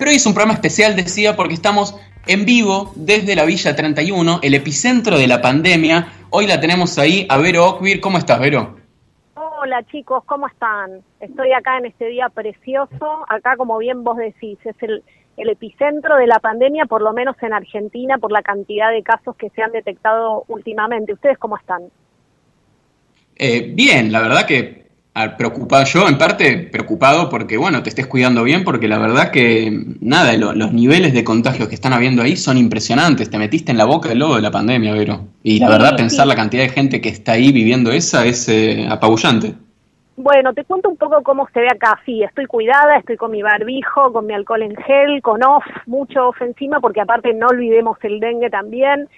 Pero hoy es un programa especial, decía, porque estamos en vivo desde la Villa 31, el epicentro de la pandemia. Hoy la tenemos ahí a Vero Ockvir. ¿Cómo estás, Vero? Hola chicos, ¿cómo están? Estoy acá en este día precioso. Acá, como bien vos decís, es el, epicentro de la pandemia, por lo menos en Argentina, por la cantidad de casos que se han detectado últimamente. ¿Ustedes cómo están? Eh, bien, la verdad que preocupado, yo en parte preocupado porque, bueno, te estés cuidando bien, porque la verdad que, nada, los niveles de contagios que están habiendo ahí son impresionantes. Te metiste en la boca del lobo de la pandemia, Vero. Y la verdad, pensar la cantidad de gente que está ahí viviendo esa es eh, apabullante. Bueno, te cuento un poco cómo se ve acá. Sí, estoy cuidada, estoy con mi barbijo, con mi alcohol en gel, con off, mucho off encima, porque aparte no olvidemos el dengue también.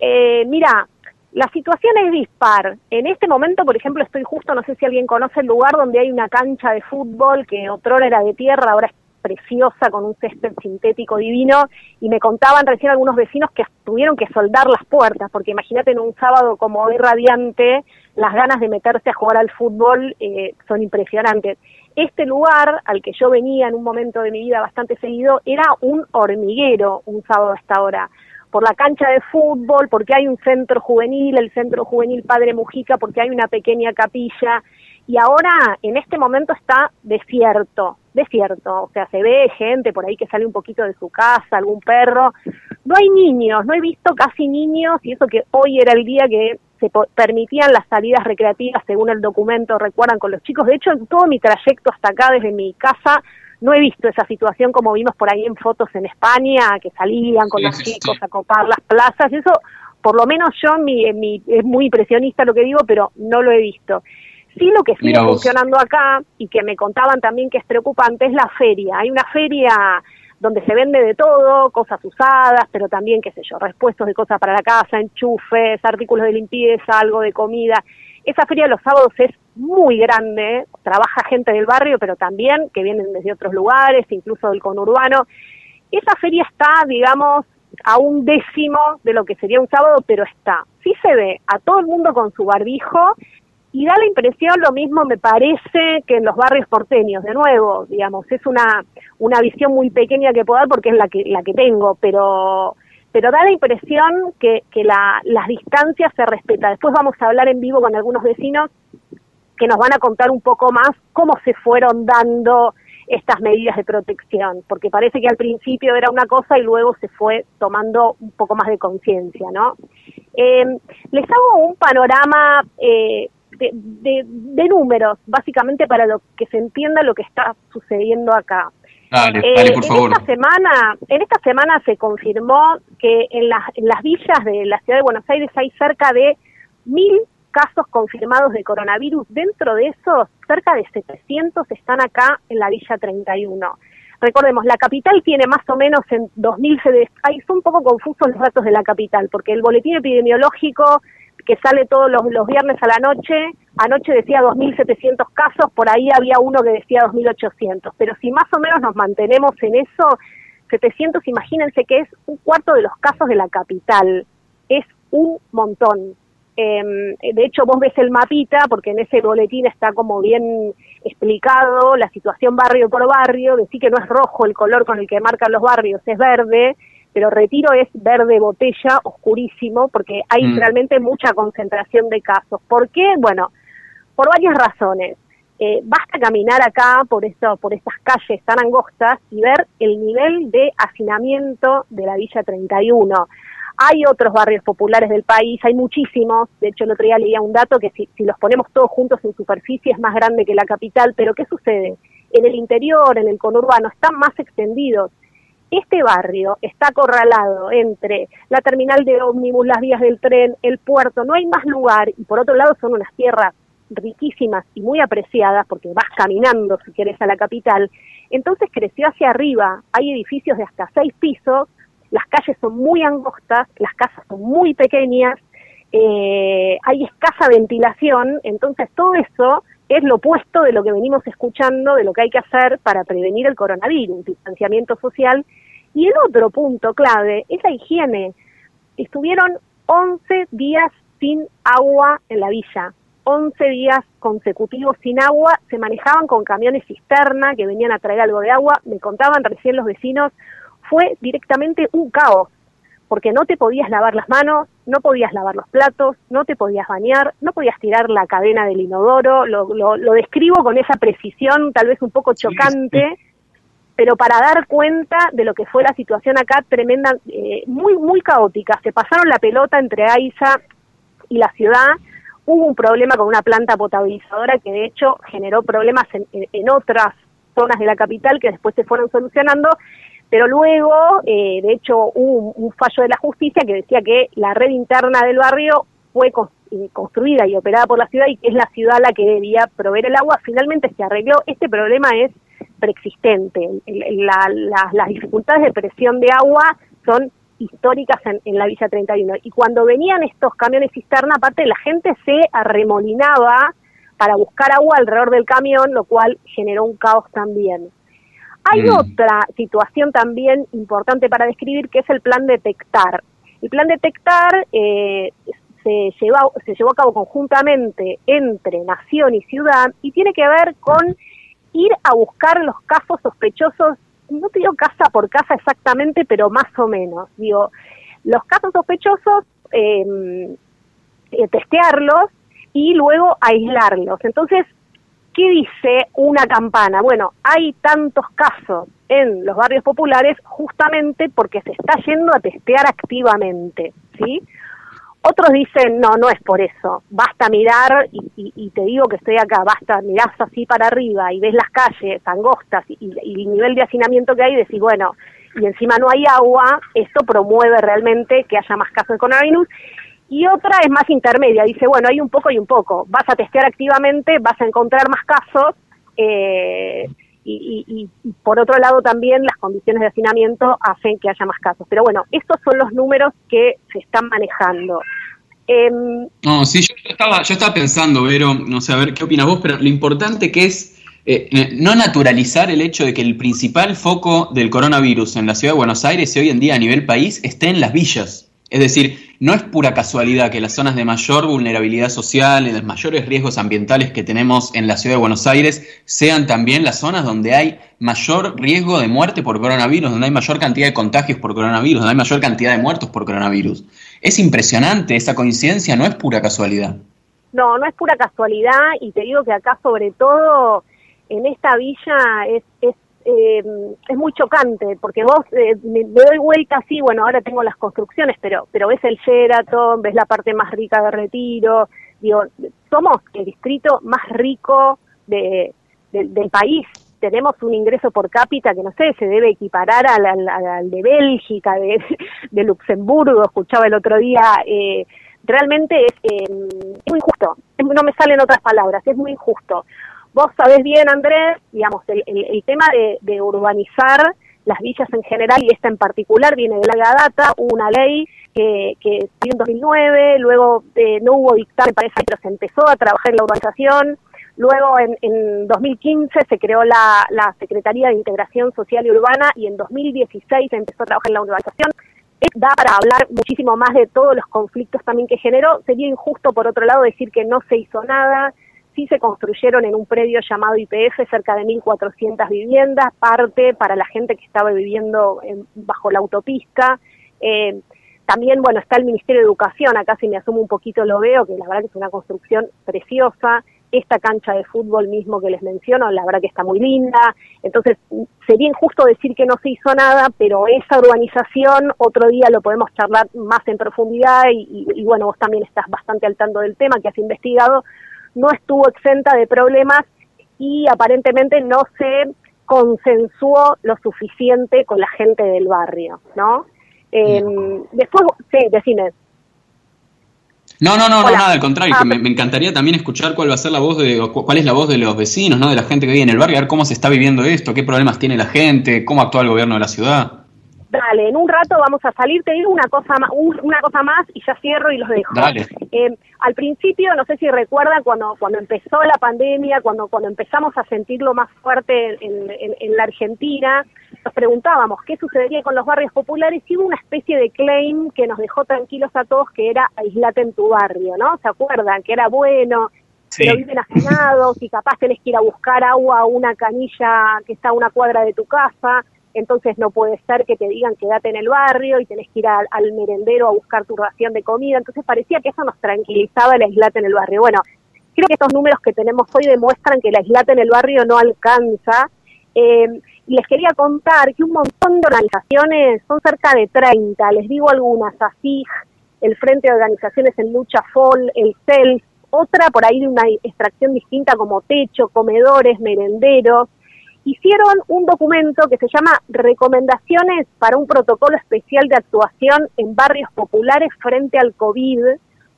Eh, mira, la situación es dispar. En este momento, por ejemplo, estoy justo, no sé si alguien conoce el lugar donde hay una cancha de fútbol que otro era de tierra, ahora es preciosa con un césped sintético divino y me contaban recién algunos vecinos que tuvieron que soldar las puertas porque imagínate en un sábado como hoy radiante las ganas de meterse a jugar al fútbol eh, son impresionantes. Este lugar al que yo venía en un momento de mi vida bastante seguido era un hormiguero un sábado a esta hora por la cancha de fútbol, porque hay un centro juvenil, el centro juvenil Padre Mujica, porque hay una pequeña capilla, y ahora en este momento está desierto, desierto, o sea, se ve gente por ahí que sale un poquito de su casa, algún perro, no hay niños, no he visto casi niños, y eso que hoy era el día que se permitían las salidas recreativas según el documento, recuerdan, con los chicos, de hecho en todo mi trayecto hasta acá desde mi casa, no he visto esa situación como vimos por ahí en fotos en España, que salían con los chicos a copar las plazas, eso por lo menos yo mi, mi, es muy impresionista lo que digo, pero no lo he visto. Sí lo que sigue funcionando acá y que me contaban también que es preocupante es la feria. Hay una feria donde se vende de todo, cosas usadas, pero también, qué sé yo, repuestos de cosas para la casa, enchufes, artículos de limpieza, algo de comida. Esa feria los sábados es muy grande, trabaja gente del barrio, pero también que vienen desde otros lugares, incluso del conurbano. Esa feria está, digamos, a un décimo de lo que sería un sábado, pero está. Sí se ve a todo el mundo con su barbijo y da la impresión, lo mismo me parece que en los barrios porteños, de nuevo, digamos, es una, una visión muy pequeña que puedo dar porque es la que, la que tengo, pero pero da la impresión que, la, las distancias se respetan. Después vamos a hablar en vivo con algunos vecinos que nos van a contar un poco más cómo se fueron dando estas medidas de protección, porque parece que al principio era una cosa y luego se fue tomando un poco más de conciencia, ¿no? Eh, les hago un panorama eh, de, de, números, básicamente para lo que se entienda lo que está sucediendo acá. Dale, dale, por en favor. Esta semana, en esta semana se confirmó que en las, en las villas de la ciudad de Buenos Aires hay cerca de mil casos confirmados de coronavirus. Dentro de esos, cerca de 700 están acá en la Villa 31. Recordemos, la capital tiene más o menos en 2000, ahí son un poco confusos los datos de la capital, porque el boletín epidemiológico que sale todos los, los viernes a la noche, anoche decía 2.700 casos, por ahí había uno que decía 2.800, pero si más o menos nos mantenemos en eso, 700, imagínense que es un cuarto de los casos de la capital, es un montón. Em, de hecho, vos ves el mapita, porque en ese boletín está como bien explicado la situación barrio por barrio, decir que no es rojo el color con el que marcan los barrios, es verde, pero Retiro es verde botella, oscurísimo, porque hay mm. realmente mucha concentración de casos. ¿Por qué? Bueno, por varias razones. Eh, basta caminar acá por, esto, por estas calles tan angostas y ver el nivel de hacinamiento de la Villa 31. Hay otros barrios populares del país, hay muchísimos, de hecho el otro día leía un dato que si, si los ponemos todos juntos en superficie es más grande que la capital, pero ¿qué sucede? En el interior, en el conurbano, están más extendidos este barrio está acorralado entre la terminal de ómnibus, las vías del tren, el puerto, no hay más lugar y por otro lado son unas tierras riquísimas y muy apreciadas porque vas caminando si quieres a la capital. Entonces creció hacia arriba, hay edificios de hasta seis pisos, las calles son muy angostas, las casas son muy pequeñas, eh, hay escasa ventilación, entonces todo eso es lo opuesto de lo que venimos escuchando, de lo que hay que hacer para prevenir el coronavirus, distanciamiento social. Y el otro punto clave es la higiene. Estuvieron 11 días sin agua en la villa. 11 días consecutivos sin agua, se manejaban con camiones cisterna que venían a traer algo de agua, me contaban recién los vecinos, fue directamente un caos, porque no te podías lavar las manos, no podías lavar los platos, no te podías bañar, no podías tirar la cadena del inodoro, lo, lo, describo con esa precisión tal vez un poco chocante, pero para dar cuenta de lo que fue la situación acá tremenda, eh, muy, muy caótica. Se pasaron la pelota entre Aiza y la ciudad, hubo un problema con una planta potabilizadora que de hecho generó problemas en, en otras zonas de la capital que después se fueron solucionando pero luego, eh, de hecho, hubo un, fallo de la justicia que decía que la red interna del barrio fue eh, construida y operada por la ciudad y que es la ciudad la que debía proveer el agua. Finalmente se arregló. Este problema es preexistente. las dificultades de presión de agua son históricas en, en, la Villa 31. Y cuando venían estos camiones cisterna, aparte la gente se arremolinaba para buscar agua alrededor del camión, lo cual generó un caos también. Hay mm. otra situación también importante para describir que es el plan detectar. El plan detectar eh, se, llevó, se llevó a cabo conjuntamente entre nación y ciudad y tiene que ver con ir a buscar los casos sospechosos, no te digo casa por casa exactamente, pero más o menos. Digo, los casos sospechosos, em, eh, testearlos y luego aislarlos. Entonces, ¿Qué dice una campana? Bueno, hay tantos casos en los barrios populares justamente porque se está yendo a testear activamente, ¿sí? Otros dicen, no, no es por eso, basta mirar, y, te digo que estoy acá, basta, mirás así para arriba y ves las calles angostas y, y el nivel de hacinamiento que hay y decís, bueno, y encima no hay agua, esto promueve realmente que haya más casos de coronavirus y otra es más intermedia, dice, bueno, hay un poco y un poco, vas a testear activamente, vas a encontrar más casos, eh, y, por otro lado también las condiciones de hacinamiento hacen que haya más casos. Pero bueno, estos son los números que se están manejando. Em, no, sí, yo estaba, yo estaba pensando, Vero, no sé, a ver qué opinas vos, pero lo importante que es eh, no naturalizar el hecho de que el principal foco del coronavirus en la ciudad de Buenos Aires y hoy en día a nivel país esté en las villas. Es decir, no es pura casualidad que las zonas de mayor vulnerabilidad social y de mayores riesgos ambientales que tenemos en la ciudad de Buenos Aires sean también las zonas donde hay mayor riesgo de muerte por coronavirus, donde hay mayor cantidad de contagios por coronavirus, donde hay mayor cantidad de muertos por coronavirus. Es impresionante, esa coincidencia no es pura casualidad. No, no es pura casualidad y te digo que acá sobre todo en esta villa es, es eh, es muy chocante, porque vos eh, me, doy vuelta así, bueno, ahora tengo las construcciones, pero, pero ves el Sheraton, ves la parte más rica de Retiro, digo, somos el distrito más rico de, del país, tenemos un ingreso por cápita que no sé, se debe equiparar al, al, de Bélgica, de, de, Luxemburgo, escuchaba el otro día, eh, realmente es, es muy injusto, no me salen otras palabras, es muy injusto. Vos sabés bien, Andrés, digamos, el, tema de, urbanizar las villas en general y esta en particular viene de la data, una ley que, que en 2009, luego eh, no hubo dictamen para eso, pero se empezó a trabajar en la urbanización, luego en, en 2015 se creó la, la Secretaría de Integración Social y Urbana y en 2016 se empezó a trabajar en la urbanización da para hablar muchísimo más de todos los conflictos también que generó. Sería injusto, por otro lado, decir que no se hizo nada, sí se construyeron en un predio llamado IPF cerca de 1.400 viviendas, parte para la gente que estaba viviendo bajo la autopista. Eh, también, bueno, está el Ministerio de Educación, acá si me asumo un poquito lo veo, que la verdad que es una construcción preciosa. Esta cancha de fútbol mismo que les menciono, la verdad que está muy linda. Entonces, sería injusto decir que no se hizo nada, pero esa urbanización otro día lo podemos charlar más en profundidad y, y bueno, vos también estás bastante al tanto del tema que has investigado no estuvo exenta de problemas y aparentemente no se consensuó lo suficiente con la gente del barrio, ¿no? Eh, después, sí, decime. No, no, no, no, nada, al contrario, ah, me, encantaría también escuchar cuál va a ser la voz de, cuál es la voz de los vecinos, ¿no? De la gente que vive en el barrio, a ver cómo se está viviendo esto, qué problemas tiene la gente, cómo actúa el gobierno de la ciudad. Dale, en un rato vamos a salir, te digo una cosa más, una cosa más y ya cierro y los dejo. Dale. Eh, al principio, no sé si recuerdan cuando, cuando empezó la pandemia, cuando, cuando empezamos a sentirlo más fuerte en, en, la Argentina, nos preguntábamos qué sucedería con los barrios populares y hubo una especie de claim que nos dejó tranquilos a todos que era aislate en tu barrio, ¿no? ¿Se acuerdan? Que era bueno, pero viven hacinados y capaz tenés que ir a buscar agua a una canilla que está a una cuadra de tu casa, entonces no puede ser que te digan quédate en el barrio y tenés que ir al, merendero a buscar tu ración de comida, entonces parecía que eso nos tranquilizaba el aislate en el barrio. Bueno, creo que estos números que tenemos hoy demuestran que el aislate en el barrio no alcanza. Eh, y les quería contar que un montón de organizaciones, son cerca de 30, les digo algunas, ASIG, el Frente de Organizaciones en Lucha FOL, el CELS, otra por ahí de una extracción distinta como techo, comedores, merenderos, hicieron un documento que se llama Recomendaciones para un protocolo especial de actuación en barrios populares frente al COVID.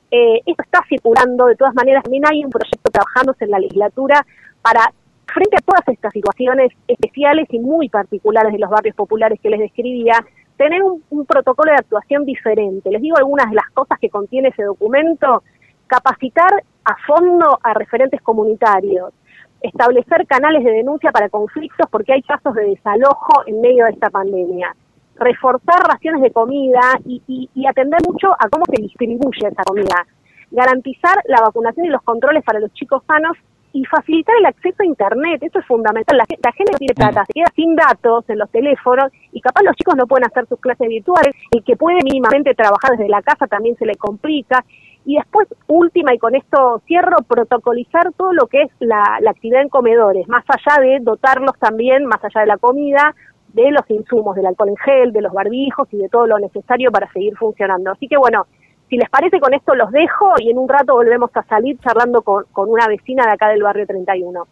Eh, esto está circulando, de todas maneras, también hay un proyecto trabajándose en la legislatura para, frente a todas estas situaciones especiales y muy particulares de los barrios populares que les describía, tener un protocolo de actuación diferente. Les digo algunas de las cosas que contiene ese documento capacitar a fondo a referentes comunitarios, establecer canales de denuncia para conflictos porque hay casos de desalojo en medio de esta pandemia, reforzar raciones de comida y, atender mucho a cómo se distribuye esa comida, garantizar la vacunación y los controles para los chicos sanos y facilitar el acceso a Internet, eso es fundamental. La, la, gente no tiene plata, se queda sin datos en los teléfonos y capaz los chicos no pueden hacer sus clases virtuales, el que puede mínimamente trabajar desde la casa también se le complica y después, última, y con esto cierro, protocolizar todo lo que es la, actividad en comedores, más allá de dotarlos también, más allá de la comida, de los insumos, del alcohol en gel, de los barbijos y de todo lo necesario para seguir funcionando. Así que bueno, si les parece con esto los dejo y en un rato volvemos a salir charlando con, con una vecina de acá del barrio 31.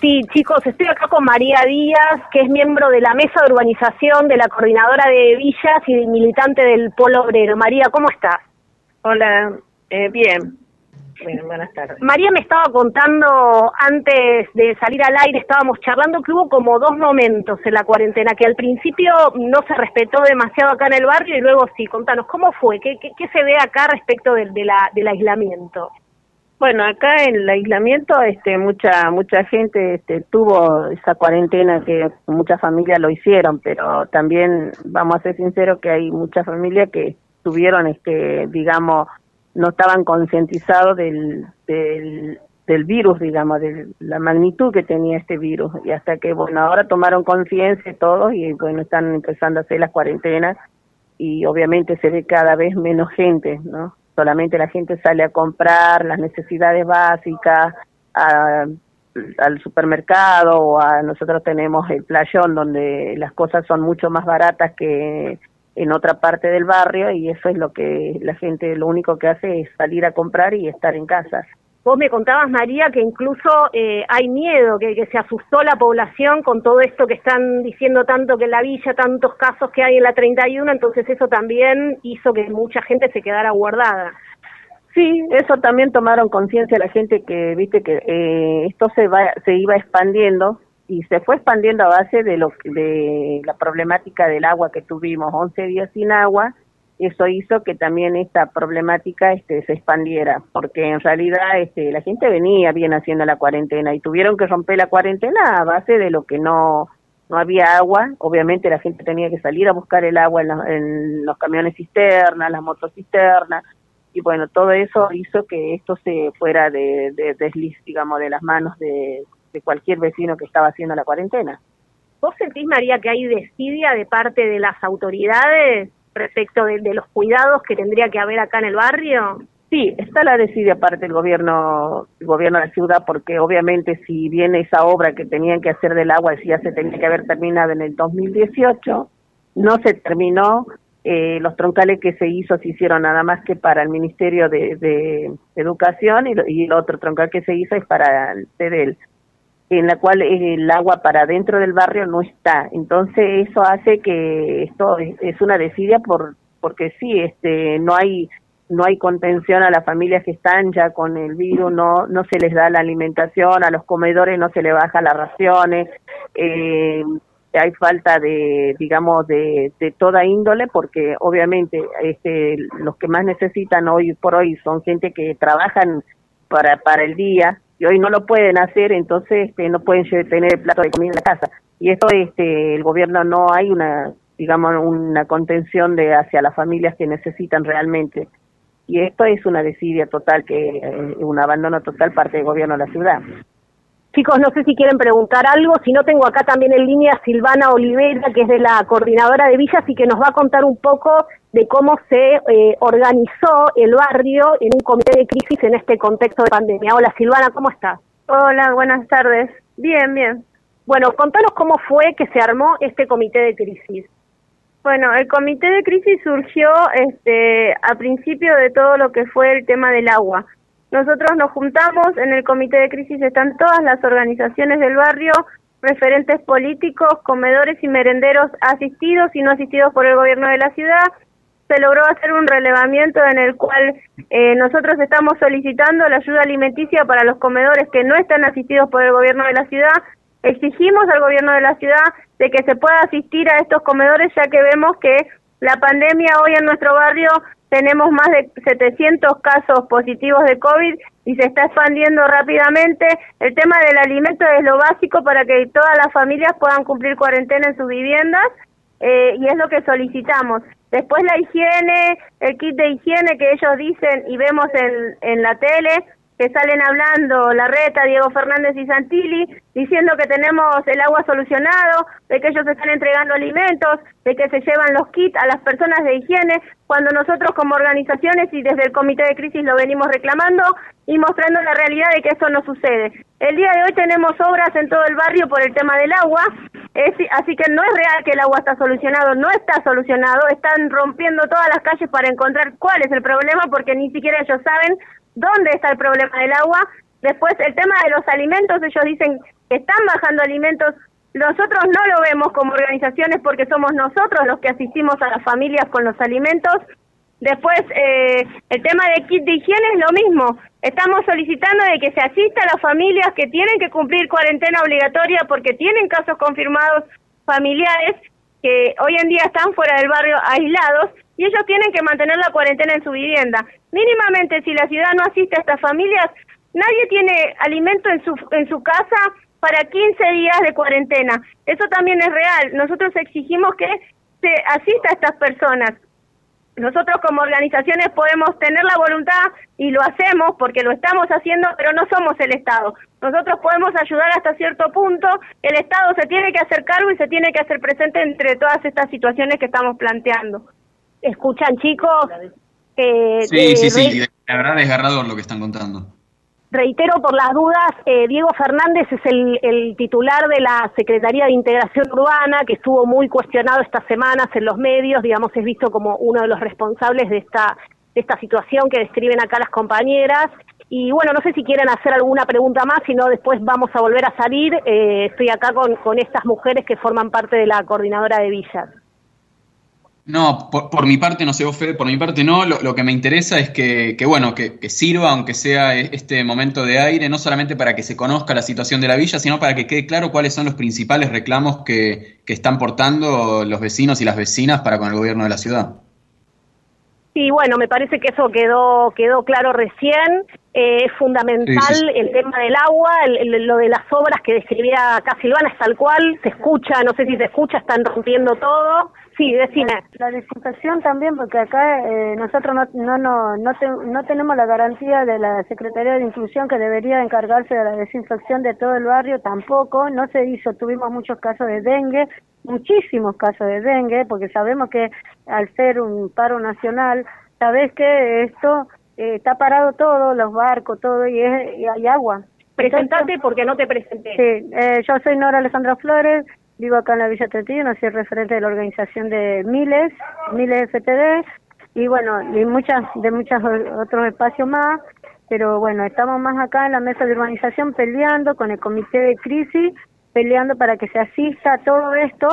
Sí, chicos, estoy acá con María Díaz, que es miembro de la mesa de urbanización de la coordinadora de villas y militante del Polo Obrero. María, ¿cómo estás? Hola, eh, bien. Bueno, buenas tardes. María me estaba contando antes de salir al aire, estábamos charlando que hubo como dos momentos en la cuarentena, que al principio no se respetó demasiado acá en el barrio y luego sí. Contanos, ¿cómo fue? ¿Qué, qué, se ve acá respecto de, la, del aislamiento? Bueno, acá en el aislamiento, este, mucha mucha gente este, tuvo esa cuarentena que muchas familias lo hicieron, pero también vamos a ser sinceros que hay muchas familias que tuvieron, este, digamos, no estaban concientizados del, del, virus, digamos, de la magnitud que tenía este virus. Y hasta que, bueno, ahora tomaron conciencia todos y, bueno, están empezando a hacer las cuarentenas y obviamente se ve cada vez menos gente, ¿no? Solamente la gente sale a comprar las necesidades básicas, al supermercado o a nosotros tenemos el playón donde las cosas son mucho más baratas que en otra parte del barrio y eso es lo que la gente lo único que hace es salir a comprar y estar en casa. Vos me contabas, María, que incluso eh, hay miedo, que, que, se asustó la población con todo esto que están diciendo tanto que en la villa, tantos casos que hay en la 31, entonces eso también hizo que mucha gente se quedara guardada. Sí, eso también tomaron conciencia la gente que, viste, que eh, esto se, va, se iba expandiendo y se fue expandiendo a base de lo de la problemática del agua que tuvimos 11 días sin agua eso hizo que también esta problemática este se expandiera porque en realidad este la gente venía bien haciendo la cuarentena y tuvieron que romper la cuarentena a base de lo que no no había agua. Obviamente la gente tenía que salir a buscar el agua en, los camiones cisternas las motocisternas y bueno todo eso hizo que esto se fuera de, de desliz digamos de las manos de de cualquier vecino que estaba haciendo la cuarentena. ¿Vos sentís, María, que hay desidia de parte de las autoridades respecto de, los cuidados que tendría que haber acá en el barrio? Sí, está la desidia parte del gobierno, el gobierno de la ciudad, porque obviamente si viene esa obra que tenían que hacer del agua, ya se tenía que haber terminado en el 2018, no se terminó, eh, los troncales que se hizo se hicieron nada más que para el Ministerio de, Educación y, y, el otro troncal que se hizo es para el CEDEL en la cual el agua para dentro del barrio no está. Entonces eso hace que esto es una desidia por porque sí, este no hay no hay contención a las familias que están ya con el virus, no no se les da la alimentación, a los comedores no se les baja las raciones, eh, hay falta de digamos de, de toda índole porque obviamente este los que más necesitan hoy por hoy son gente que trabajan para para el día y hoy no lo pueden hacer, entonces este, no pueden tener el plato de comida en la casa. Y esto, este, el gobierno no hay una, digamos, una contención de hacia las familias que necesitan realmente. y esto es una desidia total, que eh, un abandono total parte del gobierno de la ciudad. Chicos, no sé si quieren preguntar algo, si no tengo acá también en línea Silvana Olivera, que es de la coordinadora de villas y que nos va a contar un poco de cómo se eh, organizó el barrio en un comité de crisis en este contexto de pandemia. Hola Silvana, ¿cómo estás? Hola, buenas tardes. Bien, bien. Bueno, contanos cómo fue que se armó este comité de crisis. Bueno, el comité de crisis surgió este, a principio de todo lo que fue el tema del agua. Nosotros nos juntamos, en el comité de crisis están todas las organizaciones del barrio, referentes políticos, comedores y merenderos asistidos y no asistidos por el gobierno de la ciudad. Se logró hacer un relevamiento en el cual eh, nosotros estamos solicitando la ayuda alimenticia para los comedores que no están asistidos por el gobierno de la ciudad. Exigimos al gobierno de la ciudad de que se pueda asistir a estos comedores ya que vemos que la pandemia hoy en nuestro barrio tenemos más de 700 casos positivos de COVID y se está expandiendo rápidamente. El tema del alimento es lo básico para que todas las familias puedan cumplir cuarentena en sus viviendas eh, y es lo que solicitamos. Después la higiene, el kit de higiene que ellos dicen y vemos en, en la tele, que salen hablando Larreta, Diego Fernández y Santilli, diciendo que tenemos el agua solucionado, de que ellos están entregando alimentos, de que se llevan los kits a las personas de higiene, cuando nosotros como organizaciones y desde el comité de crisis lo venimos reclamando y mostrando la realidad de que eso no sucede. El día de hoy tenemos obras en todo el barrio por el tema del agua, así que no es real que el agua está solucionado, no está solucionado, están rompiendo todas las calles para encontrar cuál es el problema porque ni siquiera ellos saben dónde está el problema del agua. Después, el tema de los alimentos, ellos dicen que están bajando alimentos. Nosotros no lo vemos como organizaciones porque somos nosotros los que asistimos a las familias con los alimentos. Después, eh, el tema de kit de higiene es lo mismo. Estamos solicitando de que se asista a las familias que tienen que cumplir cuarentena obligatoria porque tienen casos confirmados familiares que hoy en día están fuera del barrio aislados y ellos tienen que mantener la cuarentena en su vivienda. Mínimamente, si la ciudad no asiste a estas familias, nadie tiene alimento en su, en su casa para 15 días de cuarentena. Eso también es real. Nosotros exigimos que se asista a estas personas. Nosotros como organizaciones podemos tener la voluntad y lo hacemos porque lo estamos haciendo, pero no somos el Estado. Nosotros podemos ayudar hasta cierto punto, el Estado se tiene que hacer cargo y se tiene que hacer presente entre todas estas situaciones que estamos planteando escuchan chicos. Eh, sí, sí, sí, la verdad es desgarrador lo que están contando. Reitero por las dudas, eh, Diego Fernández es el, el, titular de la Secretaría de Integración Urbana, que estuvo muy cuestionado estas semanas en los medios, digamos, es visto como uno de los responsables de esta, de esta situación que describen acá las compañeras. Y bueno, no sé si quieren hacer alguna pregunta más, si no después vamos a volver a salir. Eh, estoy acá con, con estas mujeres que forman parte de la coordinadora de villas. No, por, mi parte, no sé vos, Fede, por mi parte no. Lo, que me interesa es que, bueno, que, sirva, aunque sea e, este momento de aire, no solamente para que se conozca la situación de la villa, sino para que quede claro cuáles son los principales reclamos que, están portando los vecinos y las vecinas para con el gobierno de la ciudad. Sí, bueno, me parece que eso quedó quedó claro recién. Eh, es fundamental el tema del agua, lo de las obras que describía acá Silvana es tal cual, se escucha, no sé si se escucha, están rompiendo todo. Sí, decime. La desinfección también, porque acá eh, nosotros no no no no, no tenemos la garantía de la Secretaría de Inclusión que debería encargarse de la desinfección de todo el barrio, tampoco, no se hizo, tuvimos muchos casos de dengue, muchísimos casos de dengue, porque sabemos que al ser un paro nacional, sabes que esto eh, está parado todo, los barcos, todo, y, es, y hay agua. Presentate porque no te presenté. Sí, eh, yo soy Nora Alessandra Flores, Vivo acá en la Villa no soy referente de la organización de Miles, Miles FTD, y bueno, y muchas, de muchos otros espacios más, pero bueno, estamos más acá en la mesa de urbanización peleando con el comité de crisis, peleando para que se asista a todo esto,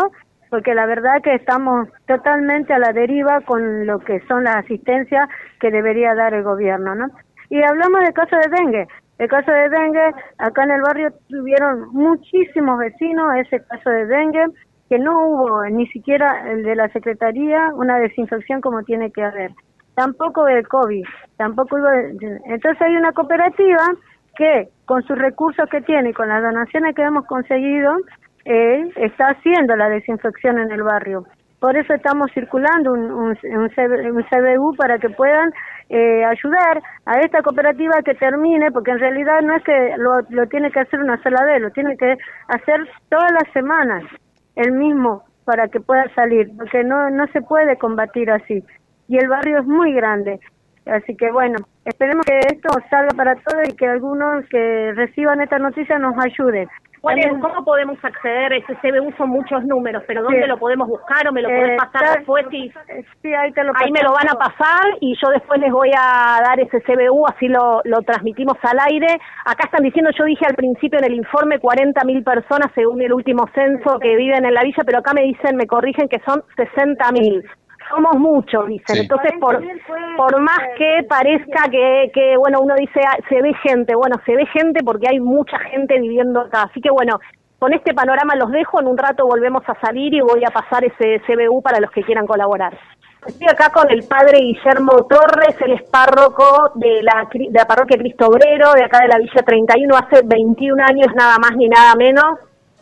porque la verdad que estamos totalmente a la deriva con lo que son las asistencias que debería dar el gobierno, ¿no? Y hablamos del caso de dengue. El caso de dengue, acá en el barrio tuvieron muchísimos vecinos ese caso de dengue, que no hubo ni siquiera el de la Secretaría una desinfección como tiene que haber. Tampoco del COVID, tampoco hubo... Entonces hay una cooperativa que con sus recursos que tiene y con las donaciones que hemos conseguido, eh, está haciendo la desinfección en el barrio. Por eso estamos circulando un, un, un, CBU para que puedan eh, ayudar a esta cooperativa que termine, porque en realidad no es que lo, tiene que hacer una sola vez, lo tiene que hacer todas las semanas, el mismo, para que pueda salir, porque no, no se puede combatir así. Y el barrio es muy grande. Así que bueno, esperemos que esto salga para todos y que algunos que reciban esta noticia nos ayuden. ¿Cómo podemos acceder? Ese CBU son muchos números, pero ¿dónde lo podemos buscar o me lo podés Eh, pasar está- después? Y... Sí, ahí te lo Ahí me lo van a pasar y yo después les voy a dar ese CBU, así lo, lo transmitimos al aire. Acá están diciendo, yo dije al principio en el informe 40.000 personas según el último censo que viven en la villa, pero acá me dicen, me corrigen que son 60.000. Somos muchos, dicen. Sí. Entonces, por, por más que parezca que, que, bueno, uno dice, ah, se ve gente, bueno, se ve gente porque hay mucha gente viviendo acá. Así que, bueno, con este panorama los dejo, en un rato volvemos a salir y voy a pasar ese CBU para los que quieran colaborar. Estoy acá con el padre Guillermo Torres, él es párroco de la, de la parroquia Cristo Obrero, de acá de la Villa 31, hace 21 años nada más ni nada menos.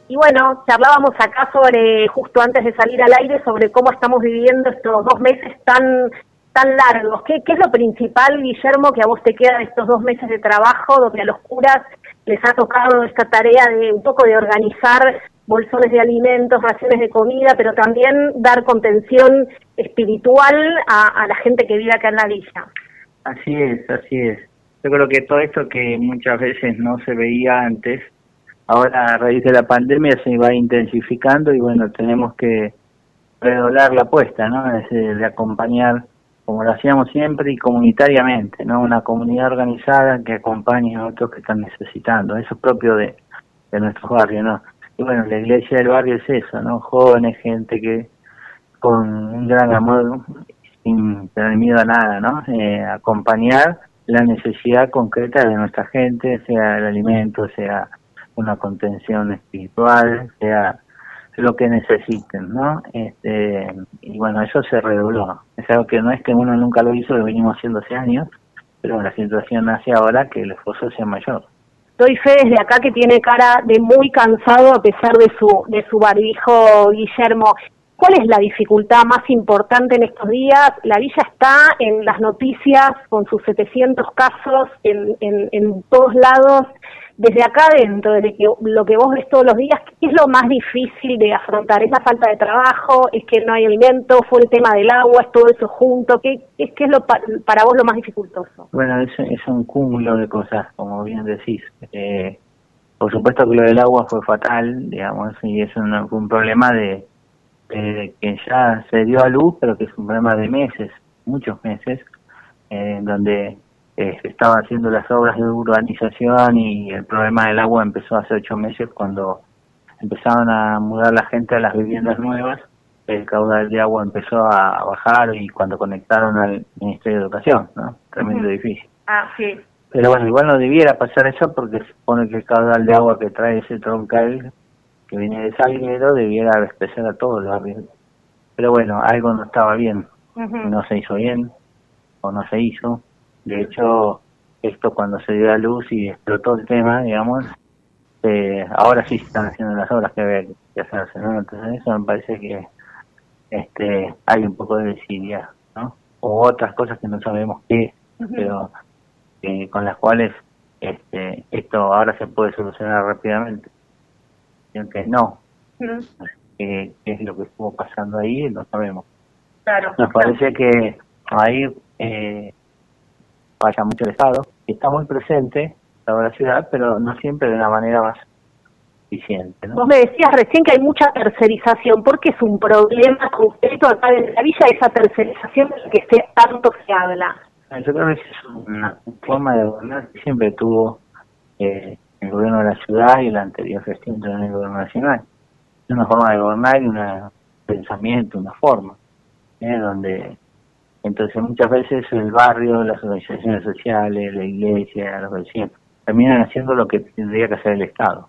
Y bueno, charlábamos acá sobre, justo antes de salir al aire, sobre cómo estamos viviendo estos dos meses tan tan largos. ¿Qué, ¿Qué es lo principal, Guillermo, que a vos te queda de estos dos meses de trabajo, donde a los curas les ha tocado esta tarea de un poco de organizar bolsones de alimentos, raciones de comida, pero también dar contención espiritual a, a la gente que vive acá en la villa? Así es, así es. Yo creo que todo esto que muchas veces no se veía antes, ahora a raíz de la pandemia se va intensificando y bueno, tenemos que redoblar la apuesta, ¿no? Es de, de acompañar como lo hacíamos siempre y comunitariamente, ¿no? Una comunidad organizada que acompañe a otros que están necesitando. Eso es propio de, de nuestros barrios, ¿no? Y bueno, la iglesia del barrio es eso, ¿no? Jóvenes, gente que con un gran amor, sin tener miedo a nada, ¿no? Eh, acompañar la necesidad concreta de nuestra gente, sea el alimento, sea una contención espiritual, sea lo que necesiten, ¿no? Este, y bueno, eso se redobló. Es algo que no es que uno nunca lo hizo, lo venimos haciendo hace años, pero la situación hace ahora que el esfuerzo sea mayor. Doy fe desde acá que tiene cara de muy cansado a pesar de su, de su barbijo, Guillermo. ¿Cuál es la dificultad más importante en estos días? La villa está en las noticias con sus 700 casos en, en, en todos lados. Desde acá adentro, desde que lo que vos ves todos los días, ¿qué es lo más difícil de afrontar? ¿Es la falta de trabajo? ¿Es que no hay alimento? ¿Fue el tema del agua? ¿Es todo eso junto? ¿Qué, qué, qué es lo pa- para vos lo más dificultoso? Bueno, es, es un cúmulo de cosas, como bien decís. Eh, por supuesto que lo del agua fue fatal, digamos, y es un, un problema de, de que ya se dio a luz, pero que es un problema de meses, muchos meses, eh, donde eh, se estaban haciendo las obras de urbanización y el problema del agua empezó hace ocho meses cuando empezaron a mudar la gente a las viviendas nuevas, el caudal de agua empezó a bajar y cuando conectaron al Ministerio de Educación, ¿no? Tremendo edificio. Ah, sí. Pero bueno, igual no debiera pasar eso porque se supone que el caudal de agua que trae ese troncal que viene de Salguero debiera abastecer a todo el barrio. Pero bueno, algo no estaba bien, no se hizo bien o no se hizo. De hecho, esto cuando se dio a luz y explotó el tema, digamos, eh, ahora sí se están haciendo las obras que había que hacerse, ¿no? Entonces eso me parece que este hay un poco de desidia, ¿no? O otras cosas que no sabemos qué, pero que con las cuales este esto ahora se puede solucionar rápidamente. Y aunque no, eh, qué es lo que estuvo pasando ahí, no sabemos. Claro. Nos parece que ahí eh, vaya mucho el Estado, que está muy presente en la ciudad, pero no siempre de una manera más eficiente. ¿no? Vos me decías recién que hay mucha tercerización. ¿Por qué es un problema concreto acá en la villa esa tercerización de la que se, tanto se habla? Yo creo que es una forma de gobernar que siempre tuvo eh, el gobierno de la ciudad y la anterior gestión del gobierno nacional. Es una forma de gobernar y un pensamiento, una forma, ¿eh? donde entonces muchas veces el barrio, las organizaciones sociales, la iglesia, los vecinos, terminan haciendo lo que tendría que hacer el Estado.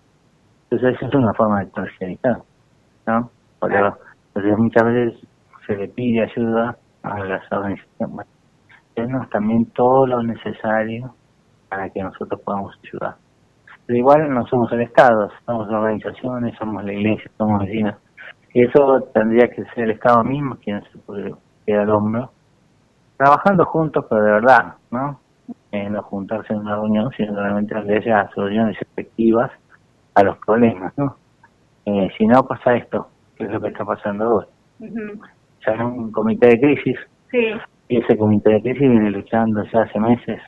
Entonces eso es una forma de tercerizar, ¿no? Porque, entonces muchas veces se le pide ayuda a las organizaciones. Bueno, también todo lo necesario para que nosotros podamos ayudar. Pero igual no somos el Estado, somos organizaciones, somos la iglesia, somos vecinos. Y eso tendría que ser el Estado mismo quien se puede quedar al hombro trabajando juntos, pero de verdad, ¿no? Eh, no juntarse en una reunión, sino realmente esas soluciones efectivas a los problemas, ¿no? Eh, si no pasa esto, que es lo que está pasando hoy. Se -huh. un comité de crisis, sí. y ese comité de crisis viene luchando ya hace meses.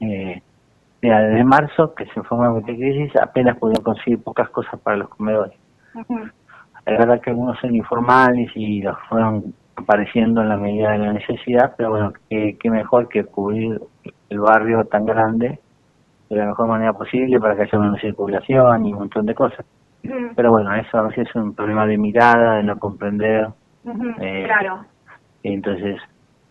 Eh, desde marzo, que se forma el comité de crisis, apenas pudieron conseguir pocas cosas para los comedores. Uh Es verdad que algunos son informales y los fueron apareciendo en la medida de la necesidad, pero bueno, qué, mejor que cubrir el barrio tan grande de la mejor manera posible para que haya menos circulación y un montón de cosas. Pero bueno, eso a veces es un problema de mirada, de no comprender. eh, claro. Entonces,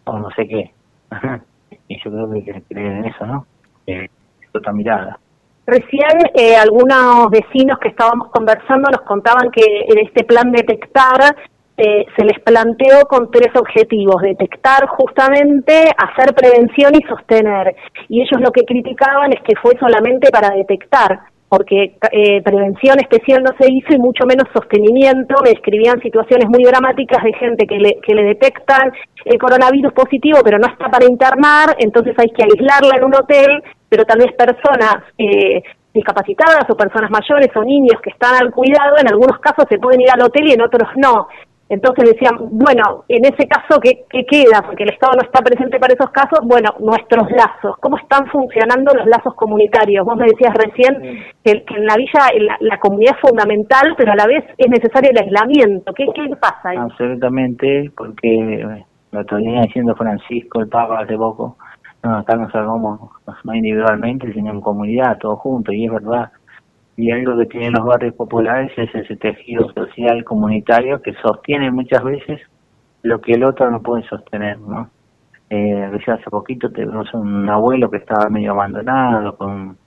o no sé qué. y yo creo que hay que creer en eso, ¿no? Eh, otra mirada. Recién eh, algunos vecinos que estábamos conversando nos contaban que en este plan detectar eh, se les planteó con tres objetivos, detectar justamente, hacer prevención y sostener. Y ellos lo que criticaban es que fue solamente para detectar, porque eh, prevención especial no se hizo y mucho menos sostenimiento. Me escribían situaciones muy dramáticas de gente que le, que le detectan el coronavirus positivo, pero no está para internar, entonces hay que aislarla en un hotel, pero tal vez personas eh, discapacitadas o personas mayores o niños que están al cuidado, en algunos casos se pueden ir al hotel y en otros no. Entonces decían, bueno, en ese caso, ¿qué, ¿qué, queda? Porque el Estado no está presente para esos casos. Bueno, nuestros lazos. ¿Cómo están funcionando los lazos comunitarios? Vos me decías recién que, que, en la villa la, la, comunidad es fundamental, pero a la vez es necesario el aislamiento. ¿Qué, qué pasa ahí? Absolutamente, porque lo tenía diciendo Francisco, el Papa, hace poco. No, acá nos salvamos no individualmente, sino en comunidad, todos juntos, y es verdad y algo que tienen los barrios populares es ese tejido social comunitario que sostiene muchas veces lo que el otro no puede sostener, ¿no? Eh, hace poquito tuvimos un abuelo que estaba medio abandonado, con,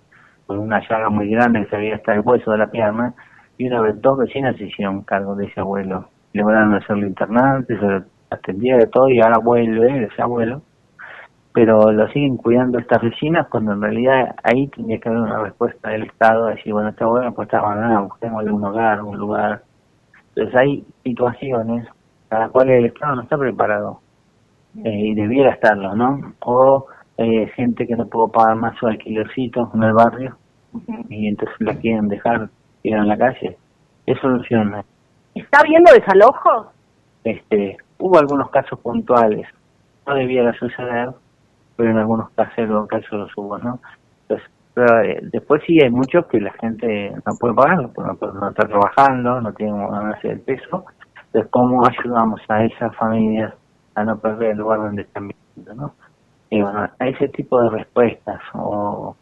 con una llaga muy grande que se había hasta el hueso de la pierna, y una vez dos vecinas se hicieron cargo de ese abuelo. Lograron hacerlo internado, se lo atendía de todo y ahora vuelve ese abuelo pero lo siguen cuidando estas vecinas cuando en realidad ahí tendría que haber una respuesta del Estado, decir, bueno, está bueno, pues está abandonado, busquemos algún hogar, un lugar. Entonces hay situaciones para las cuales el Estado no está preparado eh, y debiera estarlo, ¿no? O eh, gente que no puede pagar más su alquilercito en el barrio y entonces la quieren dejar ir en la calle. ¿Qué solución? ¿Está habiendo desalojo? Este, hubo algunos casos puntuales, no debiera suceder, pero en algunos casos, casos los hubo, ¿no? Entonces, pero eh, después sí hay muchos que la gente no puede pagar, no, no está trabajando, no tiene ganancia del peso. Entonces, ¿cómo ayudamos a esas familias a no perder el lugar donde están viviendo, no? Y bueno, a ese tipo de respuestas, o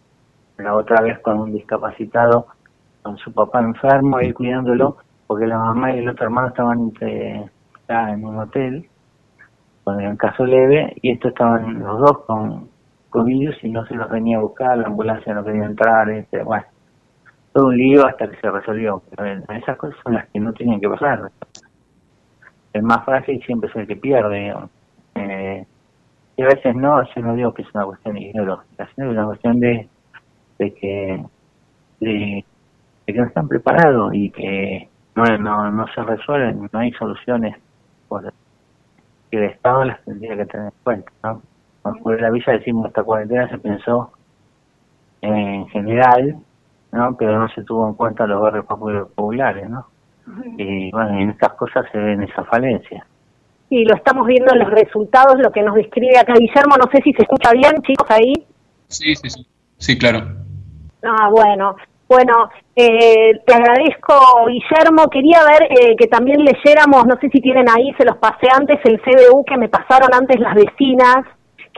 la otra vez con un discapacitado, con su papá enfermo, y cuidándolo, porque la mamá y el otro hermano estaban en un hotel, con el caso leve, y estos estaban los dos con, virus y no se los venía a buscar, la ambulancia no quería entrar, este, bueno, todo un lío hasta que se resolvió. Pero esas cosas son las que no tienen que pasar. El más frágil siempre es el que pierde. Eh, y a veces no, yo no digo que es una cuestión ideológica, sino es una cuestión de, de que de, que no están preparados y que no, no, no se resuelven, no hay soluciones por que el Estado las tendría que tener en cuenta, ¿no? Por la villa decimos esta cuarentena se pensó en general, ¿no? Pero no se tuvo en cuenta los barrios populares, ¿no? Y bueno, en estas cosas se ven esa falencia. Y lo estamos viendo en los resultados, lo que nos describe acá Guillermo, no sé si se escucha bien, chicos, ahí. Sí, sí, sí, sí, claro. Ah, bueno. Bueno, eh, te agradezco, Guillermo. Quería ver eh, que también leyéramos, no sé si tienen ahí, se los pasé antes, el CBU que me pasaron antes las vecinas,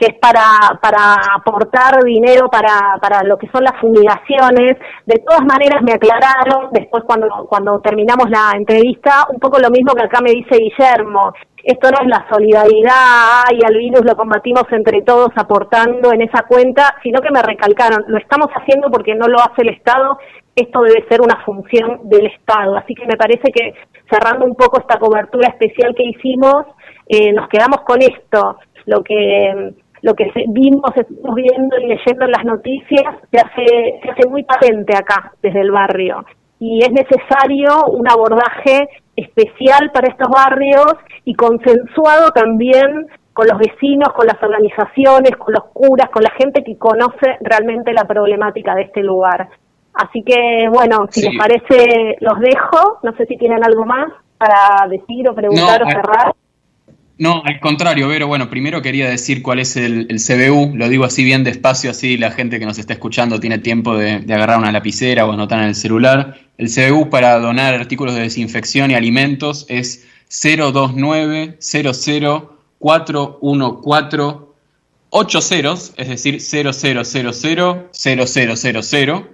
que es para, para aportar dinero para, para lo que son las fumigaciones. De todas maneras me aclararon, después cuando, cuando terminamos la entrevista, un poco lo mismo que acá me dice Guillermo. Esto no es la solidaridad y al virus lo combatimos entre todos aportando en esa cuenta, sino que me recalcaron, lo estamos haciendo porque no lo hace el Estado, esto debe ser una función del Estado. Así que me parece que cerrando un poco esta cobertura especial que hicimos, eh, nos quedamos con esto, lo que lo que vimos, estamos viendo y leyendo en las noticias, se hace, se hace muy patente acá, desde el barrio. Y es necesario un abordaje especial para estos barrios y consensuado también con los vecinos, con las organizaciones, con los curas, con la gente que conoce realmente la problemática de este lugar. Así que, bueno, si les parece, los dejo. No sé si tienen algo más para decir o preguntar o cerrar. No, al contrario, Vero. Bueno, primero quería decir cuál es el, CBU. Lo digo así bien despacio, así la gente que nos está escuchando tiene tiempo de, agarrar una lapicera o anotar en el celular. El CBU para donar artículos de desinfección y alimentos es 029 00 414 8 ceros, es decir, 0000 0000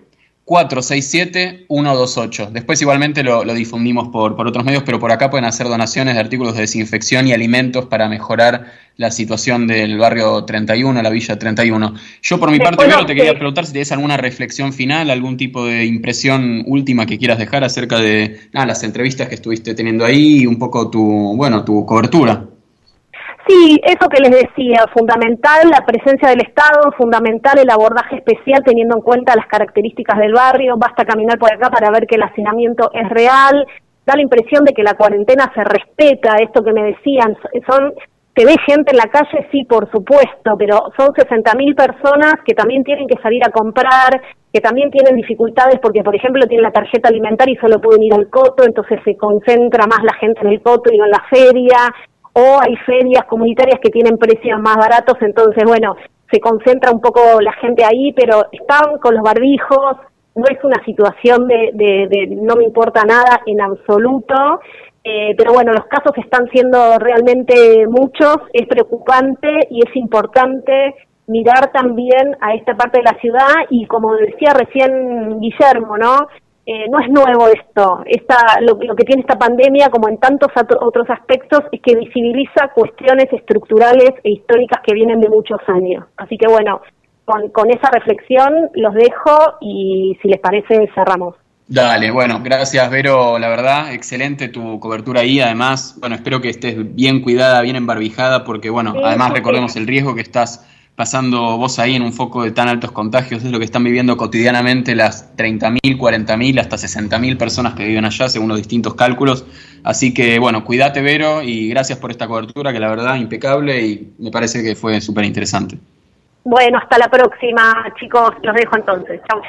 467-128. Después igualmente lo, difundimos por, por, otros medios, pero por acá pueden hacer donaciones de artículos de desinfección y alimentos para mejorar la situación del barrio 31, la villa 31. Yo por mi parte, Vero, te quería preguntar si tienes alguna reflexión final, algún tipo de impresión última que quieras dejar acerca de las entrevistas que estuviste teniendo ahí y un poco tu, bueno, tu cobertura. Sí, eso que les decía, fundamental la presencia del Estado, fundamental el abordaje especial teniendo en cuenta las características del barrio, basta caminar por acá para ver que el hacinamiento es real, da la impresión de que la cuarentena se respeta, esto que me decían, son ¿Se ve gente en la calle? Sí, por supuesto, pero son 60.000 personas que también tienen que salir a comprar, que también tienen dificultades porque, por ejemplo, tienen la tarjeta alimentaria y solo pueden ir al coto, entonces se concentra más la gente en el coto y no en la feria o hay ferias comunitarias que tienen precios más baratos, entonces, bueno, se concentra un poco la gente ahí, pero están con los barbijos, no es una situación de, de, no me importa nada en absoluto, eh, pero bueno, los casos están siendo realmente muchos, es preocupante y es importante mirar también a esta parte de la ciudad y como decía recién Guillermo, ¿no? Eh, no es nuevo esto. Esta, lo, que tiene esta pandemia, como en tantos otros aspectos, es que visibiliza cuestiones estructurales e históricas que vienen de muchos años. Así que bueno, con, con esa reflexión los dejo y si les parece cerramos. Dale, bueno, gracias Vero, la verdad, excelente tu cobertura ahí, además, bueno, espero que estés bien cuidada, bien embarbijada, porque bueno, además recordemos el riesgo que estás pasando vos ahí en un foco de tan altos contagios, es lo que están viviendo cotidianamente las 30.000, 40.000, hasta 60.000 personas que viven allá, según los distintos cálculos. Así que, bueno, cuídate, Vero, y gracias por esta cobertura, que la verdad impecable y me parece que fue súper interesante. Bueno, hasta la próxima, chicos. Los dejo entonces. Chau.